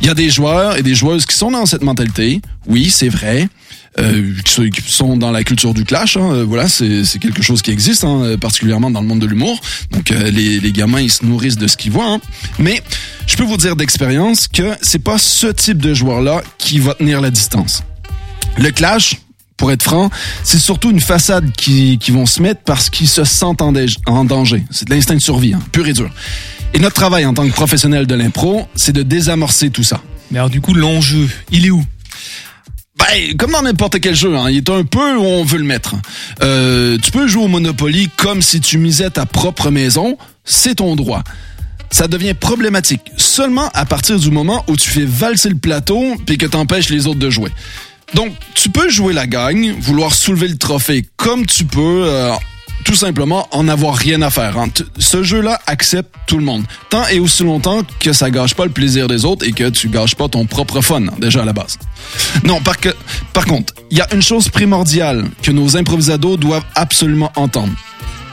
Il y a des joueurs et des joueuses qui sont dans cette mentalité. Oui, c'est vrai. Euh, qui sont- dans la culture du clash. hein. Euh, Voilà, c'est quelque chose qui existe, hein, particulièrement dans le monde de l'humour. Donc, euh, les, les gamins, ils se nourrissent de ce qu'ils voient. hein. Mais je peux vous dire d'expérience que c'est pas ce type de joueur-là qui va tenir la distance. Le clash, pour être franc, c'est surtout une façade qui, qui vont se mettre parce qu'ils se sentent en danger. C'est de l'instinct de survie, hein, pur et dur. Et notre travail en tant que professionnel de l'impro, c'est de désamorcer tout ça. Mais alors du coup, l'enjeu, il est où? Ben, comme dans n'importe quel jeu, hein, il est un peu où on veut le mettre. Euh, tu peux jouer au Monopoly comme si tu misais ta propre maison, c'est ton droit. Ça devient problématique seulement à partir du moment où tu fais valser le plateau puis que t'empêches les autres de jouer. Donc, tu peux jouer la gagne, vouloir soulever le trophée comme tu peux, euh, tout simplement en avoir rien à faire. Ce jeu-là accepte tout le monde. Tant et aussi longtemps que ça gâche pas le plaisir des autres et que tu gâches pas ton propre fun, déjà à la base. Non, par, que, par contre, il y a une chose primordiale que nos improvisados doivent absolument entendre.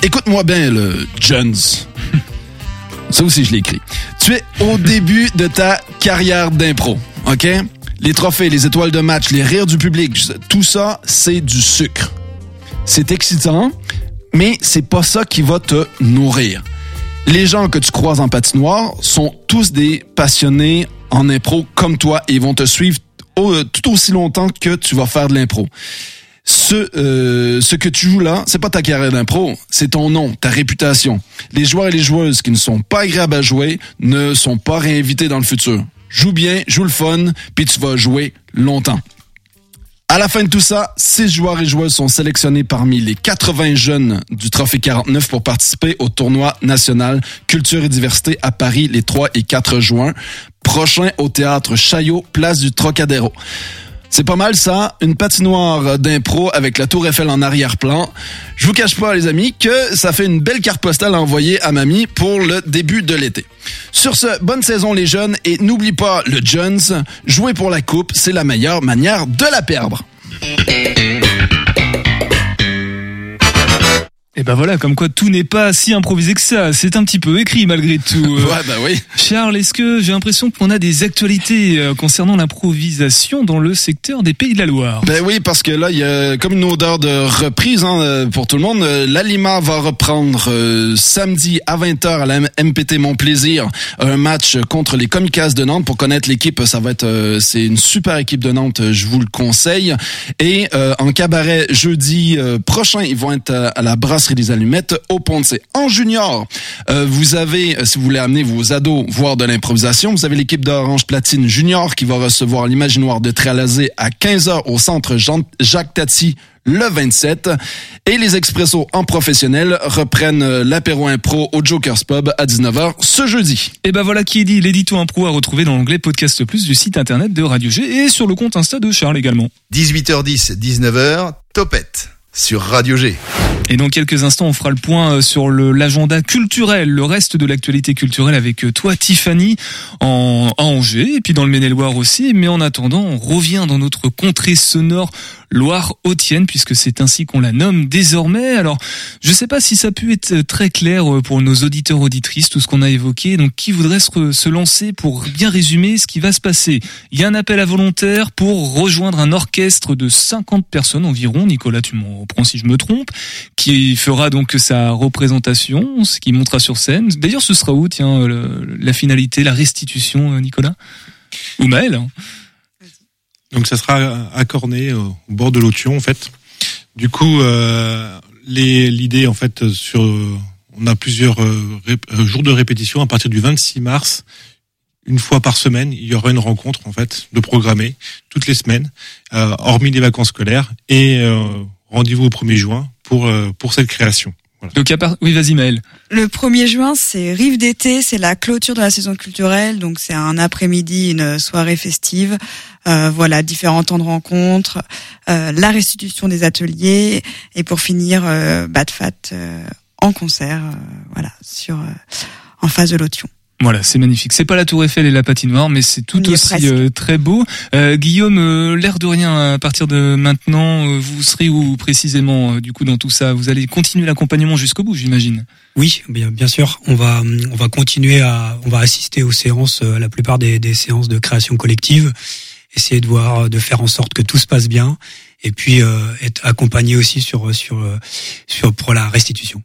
Écoute-moi bien, le Jones. <laughs> Ça aussi, je l'ai écrit. Tu es au début de ta carrière d'impro, OK? Les trophées, les étoiles de match, les rires du public, tout ça, c'est du sucre. C'est excitant, mais c'est pas ça qui va te nourrir. Les gens que tu croises en patinoire sont tous des passionnés en impro comme toi et ils vont te suivre euh, tout aussi longtemps que tu vas faire de l'impro. Ce, euh, ce que tu joues là, c'est pas ta carrière d'impro, c'est ton nom, ta réputation. Les joueurs et les joueuses qui ne sont pas agréables à jouer ne sont pas réinvités dans le futur. Joue bien, joue le fun, puis tu vas jouer longtemps. À la fin de tout ça, six joueurs et joueuses sont sélectionnés parmi les 80 jeunes du Trophée 49 pour participer au tournoi national Culture et Diversité à Paris les 3 et 4 juin, prochain au théâtre Chaillot, place du Trocadéro. C'est pas mal ça, une patinoire d'impro avec la tour Eiffel en arrière-plan. Je vous cache pas les amis que ça fait une belle carte postale à envoyer à mamie pour le début de l'été. Sur ce, bonne saison les jeunes et n'oublie pas le Jones, jouer pour la coupe, c'est la meilleure manière de la perdre. Et ben voilà, comme quoi tout n'est pas si improvisé que ça. C'est un petit peu écrit malgré tout. <laughs> Ouais, bah oui. Charles, est-ce que j'ai l'impression qu'on a des actualités euh, concernant l'improvisation dans le secteur des Pays de la Loire? Ben oui, parce que là, il y a comme une odeur de reprise hein, euh, pour tout le monde. Euh, L'Alima va reprendre euh, samedi à 20h à la MPT Mon Plaisir un match contre les Comicas de Nantes. Pour connaître l'équipe, ça va être euh, c'est une super équipe de Nantes, je vous le conseille. Et euh, en cabaret jeudi euh, prochain, ils vont être à la brasserie des Allumettes au C. En junior, euh, vous avez, euh, si vous voulez amener vos ados voir de l'improvisation, vous avez l'équipe d'Orange Platine Junior qui va recevoir l'Imaginoire de Tralazé à 15h au centre Jean- Jacques Tati le 27. Et les Expressos en professionnel reprennent euh, l'apéro impro au Joker's Pub à 19h ce jeudi. Et ben voilà qui est dit, l'édito impro à retrouver dans l'onglet Podcast Plus du site internet de Radio G et sur le compte Insta de Charles également. 18h10, 19h, Topette sur Radio G. Et dans quelques instants, on fera le point euh, sur l'agenda culturel, le reste de l'actualité culturelle avec euh, toi, Tiffany, en, à Angers, et puis dans le Maine-et-Loire aussi. Mais en attendant, on revient dans notre contrée sonore Loire-Hautienne, puisque c'est ainsi qu'on la nomme désormais. Alors, je sais pas si ça a pu être très clair pour nos auditeurs auditrices, tout ce qu'on a évoqué. Donc, qui voudrait se, lancer pour bien résumer ce qui va se passer? Il y a un appel à volontaires pour rejoindre un orchestre de 50 personnes environ. Nicolas, tu m'en reprends si je me trompe, qui fera donc sa représentation, ce qui montera sur scène. D'ailleurs, ce sera où, tiens, la finalité, la restitution, euh, Nicolas? Ou Maël hein Donc ça sera à Cornet, au bord de l'Otion en fait. Du coup, euh, l'idée en fait sur, on a plusieurs euh, euh, jours de répétition à partir du 26 mars. Une fois par semaine, il y aura une rencontre en fait de programmer toutes les semaines, euh, hormis les vacances scolaires, et euh, rendez-vous au 1er juin pour euh, pour cette création. Donc. Oui, vas-y Maël. Le 1er juin, c'est Rive d'été, c'est la clôture de la saison culturelle, donc c'est un après-midi, une soirée festive. Euh, voilà, différents temps de rencontre, euh, la restitution des ateliers, et pour finir, euh, Bad Fat euh, en concert, euh, voilà, sur en face de l'Otion. Voilà, c'est magnifique. C'est pas la Tour Eiffel et la patinoire, mais c'est tout aussi euh, très beau. Euh, Guillaume, euh, l'air de rien, à partir de maintenant, euh, vous serez où précisément euh, du coup dans tout ça? Vous allez continuer l'accompagnement jusqu'au bout, j'imagine? Oui, bien, bien sûr. On va, on va continuer à, on va assister aux séances, euh, la plupart des, des séances de création collective, essayer de voir, de faire en sorte que tout se passe bien, et puis euh, être accompagné aussi sur, sur, euh, sur pour la restitution.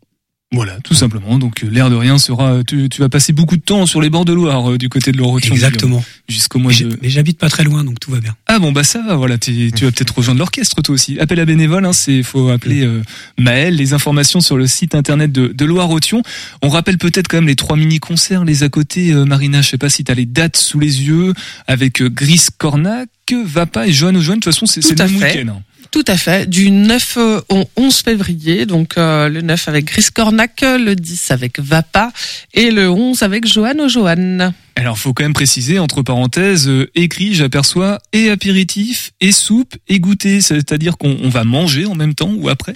Voilà, tout simplement. Donc euh, l'air de rien sera. Tu, tu vas passer beaucoup de temps sur les bords de Loire euh, du côté de l'Orotion. Exactement. Jusqu'au mois de. Mais j'habite pas très loin, donc tout va bien. Ah bon bah ça va. Voilà, tu vas peut-être rejoindre l'orchestre toi aussi. Appel à bénévoles, hein, c'est faut appeler euh, Maël. Les informations sur le site internet de, de Loire-Othion. On rappelle peut-être quand même les trois mini concerts les à côté. euh, Marina, je sais pas si t'as les dates sous les yeux avec euh, Gris Cornac, Vapa et Joanne Joanne. De toute façon, c'est le même week-end. hein. Tout à fait. Du 9 au 11 février, donc euh, le 9 avec Chris Cornac, le 10 avec Vapa et le 11 avec Johan O'Johan. Alors, faut quand même préciser, entre parenthèses, euh, écrit, j'aperçois, et apéritif, et soupe, et goûter. C'est-à-dire qu'on on va manger en même temps ou après.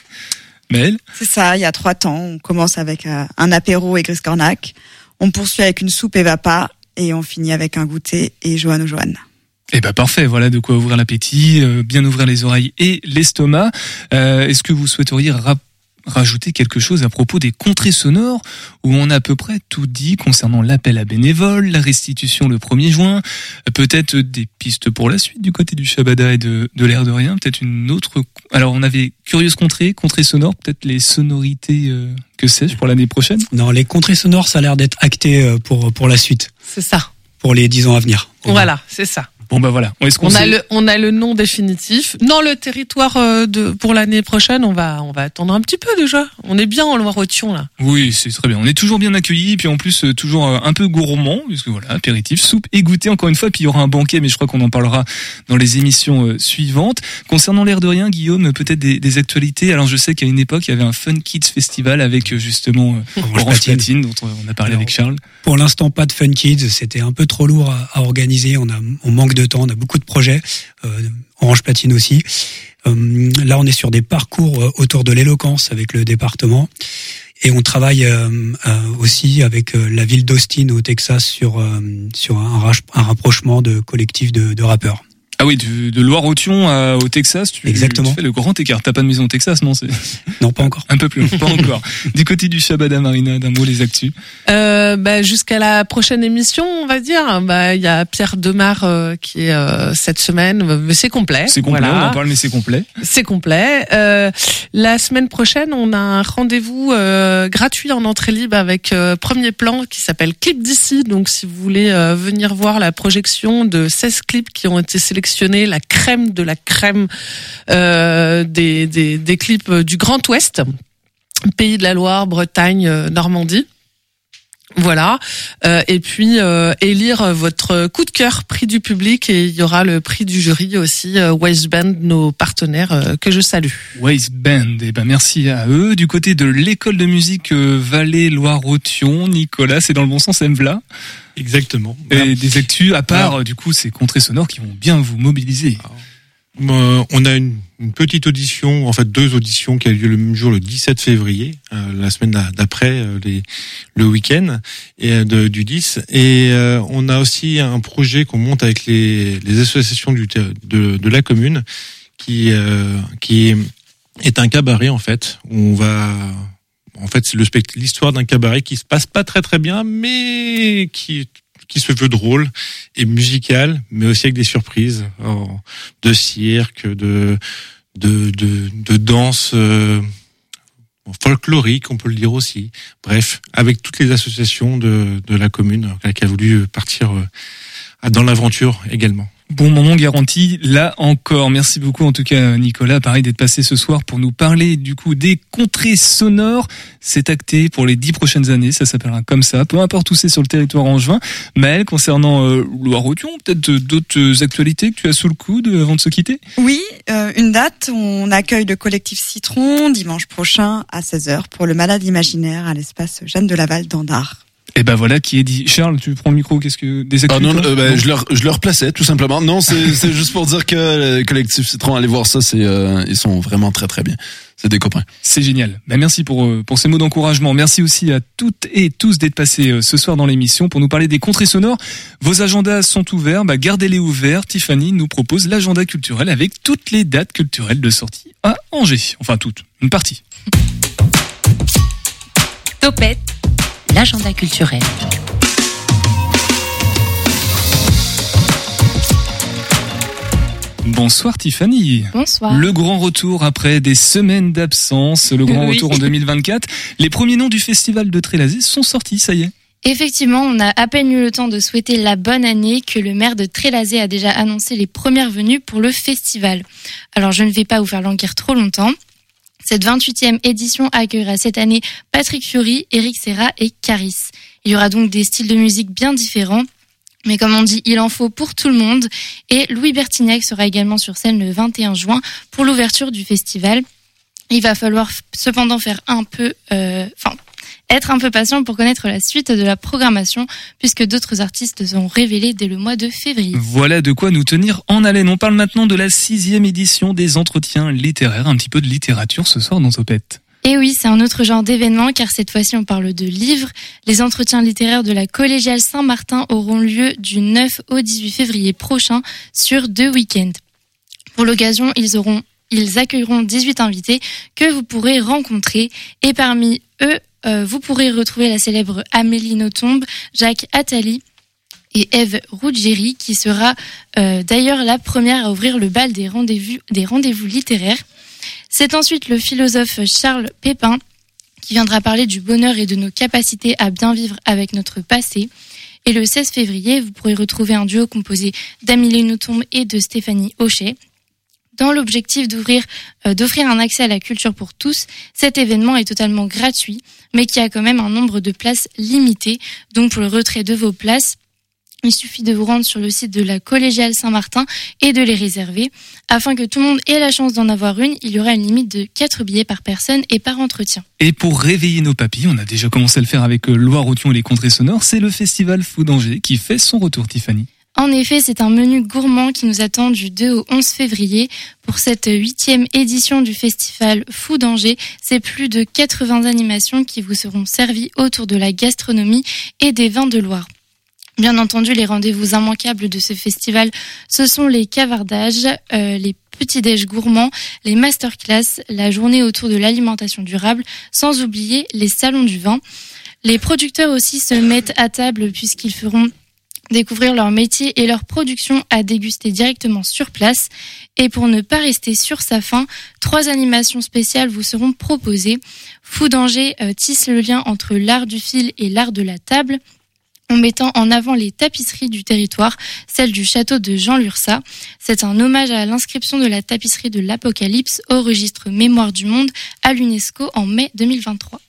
C'est ça, il y a trois temps. On commence avec euh, un apéro et Gris Cornac, on poursuit avec une soupe et Vapa, et on finit avec un goûter et Johan O'Johan. Eh ben parfait, voilà de quoi ouvrir l'appétit, euh, bien ouvrir les oreilles et l'estomac. Euh, Est-ce que vous souhaiteriez ra- rajouter quelque chose à propos des contrées sonores où on a à peu près tout dit concernant l'appel à bénévoles, la restitution le 1er juin, peut-être des pistes pour la suite du côté du Shabada et de, de l'air de rien, peut-être une autre... Alors on avait Curieuse Contrée, Contrée sonore, peut-être les sonorités, euh, que sais-je, pour l'année prochaine? Non, les contrées sonores, ça a l'air d'être acté euh, pour, pour la suite, C'est ça. pour les dix ans à venir. Voilà, c'est ça. Bon bah voilà, est-ce qu'on On a le on a le nom définitif. Non, le territoire euh, de pour l'année prochaine, on va on va attendre un petit peu déjà. On est bien en Loire-Othion là. Oui, c'est très bien. On est toujours bien accueillis, puis en plus euh, toujours euh, un peu gourmand, puisque voilà, apéritif, soupe et goûter encore une fois, puis il y aura un banquet, mais je crois qu'on en parlera dans les émissions suivantes. Concernant l'air de rien, Guillaume, peut-être des, des actualités? Alors je sais qu'à une époque, il y avait un Fun Kids Festival avec justement Orange Platine. Platine, dont on a parlé Alors, avec Charles. Pour l'instant, pas de Fun Kids. C'était un peu trop lourd à, à organiser. On a, on manque temps. On a beaucoup de projets. Euh, Orange Platine aussi. Euh, là, on est sur des parcours euh, autour de l'éloquence avec le département. Et on travaille aussi avec la ville d'Austin au Texas sur sur un, rapprochement de collectifs de rappeurs. Ah oui, du- de Loire-Othion au Texas, tu, Exactement. tu fais le grand écart. T'as pas de maison au Texas, non c'est <laughs> Non, pas encore. Un peu plus, pas encore. <laughs> Du côté du Shabada Marina, d'un mot les actus. Euh, bah, jusqu'à la prochaine émission, on va dire. Bah il y a Pierre Demar euh, qui est euh, cette semaine, c'est complet. C'est complet, Voilà. on en parle, mais c'est complet. C'est complet. Euh, la semaine prochaine, on a un rendez-vous euh, gratuit en entrée libre avec euh, Premier Plan qui s'appelle Clip d'ici. Donc, si vous voulez euh, venir voir la projection de 16 clips qui ont été sélectionnés, la crème de la crème euh, des, des, clips euh, du Grand Ouest, pays de la Loire, Bretagne, euh, Normandie. Voilà. Euh, et puis euh, élire votre coup de cœur, prix du public, et il y aura le prix du jury aussi, euh, West Band, nos partenaires euh, que je salue. Waze Band, eh ben merci à eux. Du côté de l'école de musique euh, Vallée Loire-Othion, Nicolas, c'est dans le bon sens, Mvla. Exactement. Et des actus, à part, du coup, ces contrées sonores qui vont bien vous mobiliser. Euh, on a une, petite audition, en fait deux auditions qui a lieu le même jour, le 17 février, euh, la semaine d'a- d'après, euh, le week-end et du 10. Et on a aussi un projet qu'on monte avec les, associations de, la commune, qui est un cabaret en fait où on va en fait c'est l'histoire d'un cabaret qui se passe pas très très bien mais qui qui se veut drôle et musical mais aussi avec des surprises de cirque de de de, de danse euh, folklorique on peut le dire aussi. Bref avec toutes les associations de de la commune qui a voulu partir euh, dans l'aventure également Bon moment garanti, là encore. Merci beaucoup en tout cas Nicolas, pareil d'être passé ce soir pour nous parler du coup des contrées sonores. C'est acté pour les dix prochaines années, ça s'appellera comme ça. Peu importe où c'est sur le territoire en juin. Maëlle, concernant euh, Loire-Othion, peut-être euh, d'autres actualités que tu as sous le coude euh, avant de se quitter? Oui, euh, une date. On accueille le collectif Citron dimanche prochain à 16h pour le malade imaginaire à l'espace Jeanne de Laval d'Andard. Et ben voilà qui est dit. Charles, tu prends le micro, qu'est-ce que des Ah non, euh, ben, Non je leur je leur plaçais tout simplement. Non, c'est <laughs> c'est juste pour dire que le collectif Citron, allez voir ça, c'est euh, ils sont vraiment très très bien. C'est des copains. C'est génial. Ben, merci pour, euh, pour ces mots d'encouragement. Merci aussi à toutes et tous d'être passés euh, ce soir dans l'émission pour nous parler des contrées sonores. Vos agendas sont ouverts. Bah, gardez-les ouverts. Tiffany nous propose l'agenda culturel avec toutes les dates culturelles de sortie à Angers. Enfin, toutes. Une partie. Topette, l'agenda culturel. Bonsoir Tiffany. Bonsoir. Le grand retour après des semaines d'absence, le grand Oui. retour en 2024. Les premiers noms du festival de Trélazé sont sortis, ça y est. Effectivement, on a à peine eu le temps de souhaiter la bonne année que le maire de Trélazé a déjà annoncé les premières venues pour le festival. Alors je ne vais pas vous faire languir trop longtemps. Cette 28e édition accueillera cette année Patrick Fiori, Eric Serra et Caris. Il y aura donc des styles de musique bien différents. Mais comme on dit, il en faut pour tout le monde. Et Louis Bertignac sera également sur scène le 21 juin pour l'ouverture du festival. Il va falloir cependant faire un peu, euh, être un peu patient pour connaître la suite de la programmation, puisque d'autres artistes sont révélés dès le mois de février. Voilà de quoi nous tenir en haleine. On parle maintenant de la sixième édition des entretiens littéraires. Un petit peu de littérature ce soir dans Topette. Et oui, c'est un autre genre d'événement, car cette fois-ci on parle de livres. Les entretiens littéraires de la collégiale Saint-Martin auront lieu du 9 au 18 février prochain sur deux week-ends. Pour l'occasion, ils auront ils accueilleront 18 invités que vous pourrez rencontrer et parmi eux, euh, vous pourrez retrouver la célèbre Amélie Nothomb, Jacques Attali et Eve Ruggieri qui sera euh, d'ailleurs la première à ouvrir le bal des rendez-vous littéraires. C'est ensuite le philosophe Charles Pépin qui viendra parler du bonheur et de nos capacités à bien vivre avec notre passé. Et le 16 février, vous pourrez retrouver un duo composé d'Amélie Nothomb et de Stéphanie Hochet. Dans l'objectif euh, d'offrir un accès à la culture pour tous, cet événement est totalement gratuit, mais qui a quand même un nombre de places limité. Donc pour le retrait de vos places, il suffit de vous rendre sur le site de la Collégiale Saint-Martin et de les réserver. Afin que tout le monde ait la chance d'en avoir une, il y aura une limite de 4 billets par personne et par entretien. Et pour réveiller nos papilles, on a déjà commencé à le faire avec euh, Loire-Othion et les contrées sonores, c'est le festival Fou d'Angers qui fait son retour, Tiffany. En effet, c'est un menu gourmand qui nous attend du 2 au 11 février. Pour cette huitième édition du festival Fou d'Angers, c'est plus de 80 animations qui vous seront servies autour de la gastronomie et des vins de Loire. Bien entendu, les rendez-vous immanquables de ce festival, ce sont les cavardages, euh, les petits-déj gourmands, les masterclass, la journée autour de l'alimentation durable, sans oublier les salons du vin. Les producteurs aussi se mettent à table puisqu'ils feront découvrir leur métier et leur production à déguster directement sur place. Et pour ne pas rester sur sa faim, trois animations spéciales vous seront proposées. Fou d'Angers euh, tisse le lien entre l'art du fil et l'art de la table en mettant en avant les tapisseries du territoire, celle du château de Jean Lursa. C'est un hommage à l'inscription de la tapisserie de l'Apocalypse au registre Mémoire du Monde à l'UNESCO en mai 2023.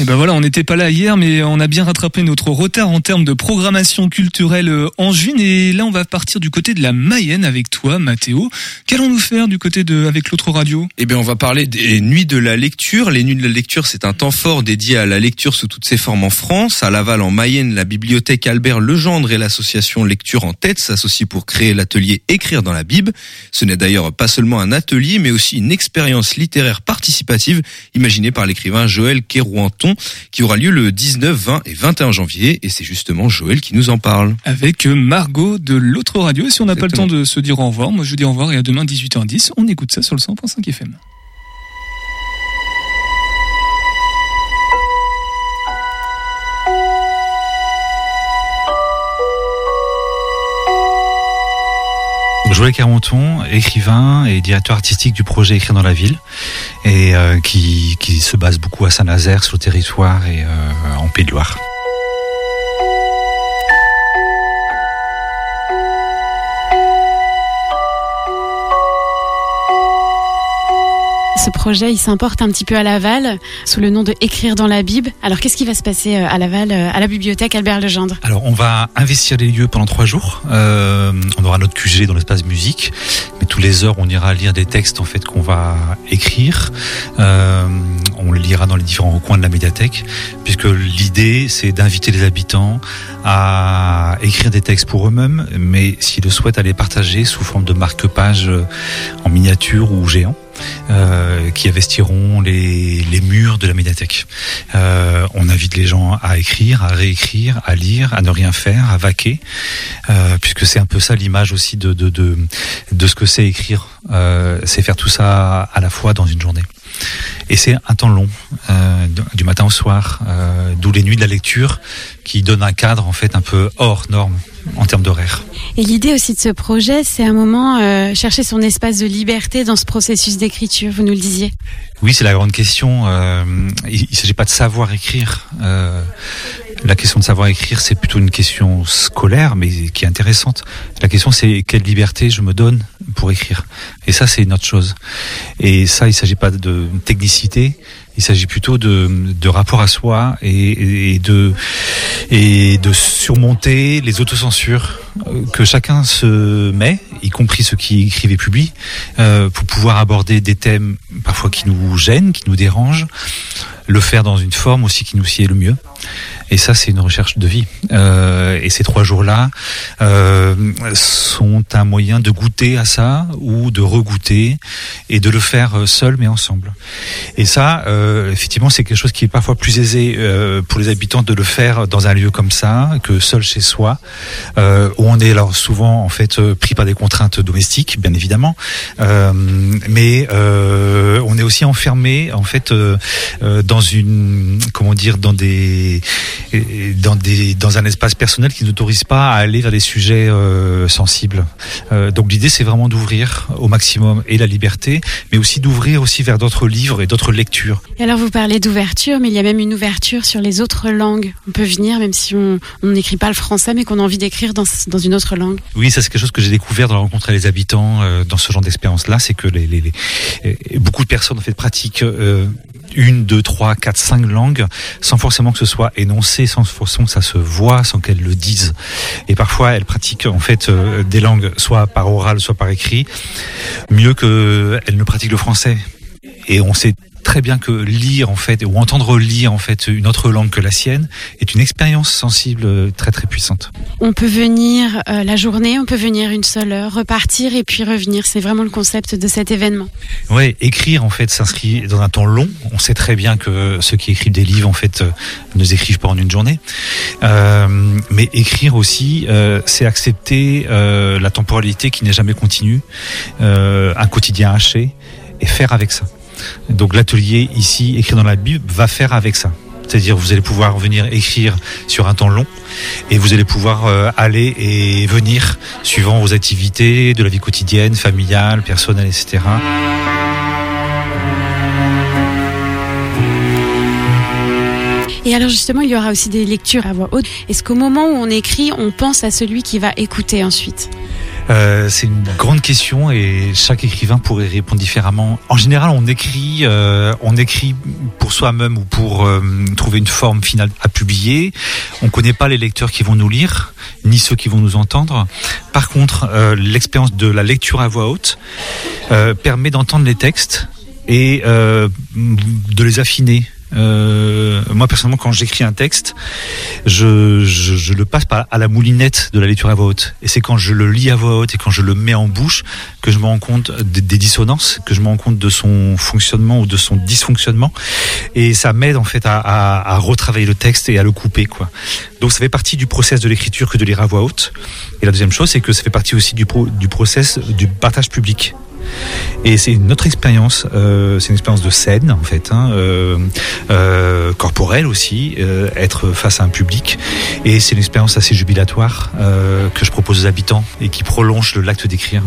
Et ben voilà, on n'était pas là hier, mais on a bien rattrapé notre retard en termes de programmation culturelle euh, en juin. Et là, on va partir du côté de la Mayenne avec toi, Mathéo. Qu'allons-nous faire du côté de avec l'autre radio? Eh bien, on va parler des nuits de la lecture. Les nuits de la lecture, c'est un temps fort dédié à la lecture sous toutes ses formes en France. À Laval, en Mayenne, la bibliothèque Albert Legendre et l'association Lecture en tête s'associent pour créer l'atelier Écrire dans la Bible. Ce n'est d'ailleurs pas seulement un atelier, mais aussi une expérience littéraire participative imaginée par l'écrivain Joël Kérouanton. Qui aura lieu le 19, 20 et 21 janvier. Et c'est justement Joël qui nous en parle. Avec euh, Margot de l'autre radio. Et si on n'a pas le temps de se dire au revoir, moi je dis au revoir et à demain 18h10. On écoute ça sur le 100.5 FM. Joël Caronton, écrivain et directeur artistique du projet Écrire dans la ville, et euh, qui, qui, se base beaucoup à Saint-Nazaire, sur le territoire et euh, en Pays de Loire. Ce projet, il s'importe un petit peu à Laval sous le nom de Écrire dans la Bible. Alors, qu'est-ce qui va se passer euh, à Laval, euh, à la bibliothèque Albert Legendre Alors, on va investir les lieux pendant trois jours. Euh, on aura notre QG dans l'espace musique, mais tous les heures, on ira lire des textes en fait qu'on va écrire. On les lira dans les différents recoins de la médiathèque, puisque l'idée, c'est d'inviter les habitants à écrire des textes pour eux-mêmes, mais s'ils le souhaitent, à les partager sous forme de marque-page en miniature ou géant. Euh, qui investiront les, murs de la médiathèque. Euh, on invite les gens à écrire, à réécrire, à lire, à ne rien faire, à vaquer, euh, puisque c'est un peu ça l'image aussi de, ce que c'est écrire. C'est faire tout ça à la fois dans une journée. Et c'est un temps long, euh, du matin au soir, euh, d'où les nuits de la lecture, qui donnent un cadre en fait un peu hors norme en termes d'horaire. Et l'idée aussi de ce projet, c'est un moment euh, chercher son espace de liberté dans ce processus d'écriture, vous nous le disiez. Oui, c'est la grande question. Il ne s'agit pas de savoir écrire. La question de savoir écrire, c'est plutôt une question scolaire, mais qui est intéressante. La question, c'est quelle liberté je me donne pour écrire. Et ça, c'est une autre chose. Et ça, il ne s'agit pas de technicité. Il s'agit plutôt de, de rapport à soi et, de, et de surmonter les autocensures que chacun se met, y compris ceux qui écrivent et publient, euh, pour pouvoir aborder des thèmes parfois qui nous gênent, qui nous dérangent, le faire dans une forme aussi qui nous sied le mieux. Et ça, c'est une recherche de vie. Euh, et ces trois jours-là euh, sont un moyen de goûter à ça ou de regoûter et de le faire seul mais ensemble. Et ça, euh, effectivement, c'est quelque chose qui est parfois plus aisé euh, pour les habitants de le faire dans un lieu comme ça que seul chez soi, euh, où on est alors souvent en fait pris par des contraintes domestiques, bien évidemment, mais on est aussi enfermé en fait dans une comment dire dans des dans des dans un espace personnel qui n'autorise pas à aller vers des sujets euh, sensibles. Euh, donc l'idée c'est vraiment d'ouvrir au maximum et la liberté, mais aussi d'ouvrir aussi vers d'autres livres et d'autres lectures. Et alors vous parlez d'ouverture, mais il y a même une ouverture sur les autres langues. On peut venir même si on n'écrit pas le français, mais qu'on a envie d'écrire dans, dans une autre langue. Oui, ça c'est quelque chose que j'ai découvert dans la rencontre avec les habitants euh, dans ce genre d'expérience-là, c'est que les, les, les, beaucoup de personnes en fait pratiquent euh, une, deux, trois, quatre, cinq langues, sans forcément que ce soit énoncé, sans forcément que ça se voit, sans qu'elles le disent. Et parfois, elles pratiquent en fait euh, des langues, soit par oral, soit par écrit, mieux qu'elles ne pratiquent le français. Et on sait très bien que lire en fait ou entendre lire en fait une autre langue que la sienne est une expérience sensible très très puissante. On peut venir euh, la journée, on peut venir une seule heure, repartir et puis revenir. C'est vraiment le concept de cet événement. Ouais, écrire en fait s'inscrit dans un temps long. On sait très bien que ceux qui écrivent des livres en fait euh, ne écrivent pas en une journée. Euh, mais écrire aussi, euh, c'est accepter euh, la temporalité qui n'est jamais continue, un quotidien haché et faire avec ça. Donc l'atelier ici, écrit dans la Bible, va faire avec ça. C'est-à-dire vous allez pouvoir venir écrire sur un temps long et vous allez pouvoir euh, aller et venir suivant vos activités de la vie quotidienne, familiale, personnelle, etc. Et alors justement, il y aura aussi des lectures à voix haute. Est-ce qu'au moment où on écrit, on pense à celui qui va écouter ensuite? Euh, c'est une grande question et chaque écrivain pourrait répondre différemment. En général, on écrit, euh, on écrit pour soi-même ou pour euh, trouver une forme finale à publier. On connaît pas les lecteurs qui vont nous lire, ni ceux qui vont nous entendre. Par contre, euh, l'expérience de la lecture à voix haute euh, permet d'entendre les textes et de les affiner Euh, moi personnellement, quand j'écris un texte, je, je, je, le passe à la moulinette de la lecture à voix haute. Et c'est quand je le lis à voix haute et quand je le mets en bouche que je me rends compte des, des dissonances, que je me rends compte de son fonctionnement ou de son dysfonctionnement. Et ça m'aide en fait à, à, à, retravailler le texte et à le couper. Quoi. Donc ça fait partie du process de l'écriture que de lire à voix haute. Et la deuxième chose, c'est que ça fait partie aussi du, pro, du process du partage public. Et c'est une autre expérience, euh, c'est une expérience de scène en fait, hein, euh, euh, corporelle aussi, être face à un public. Et c'est une expérience assez jubilatoire que je propose aux habitants et qui prolonge l'acte d'écrire.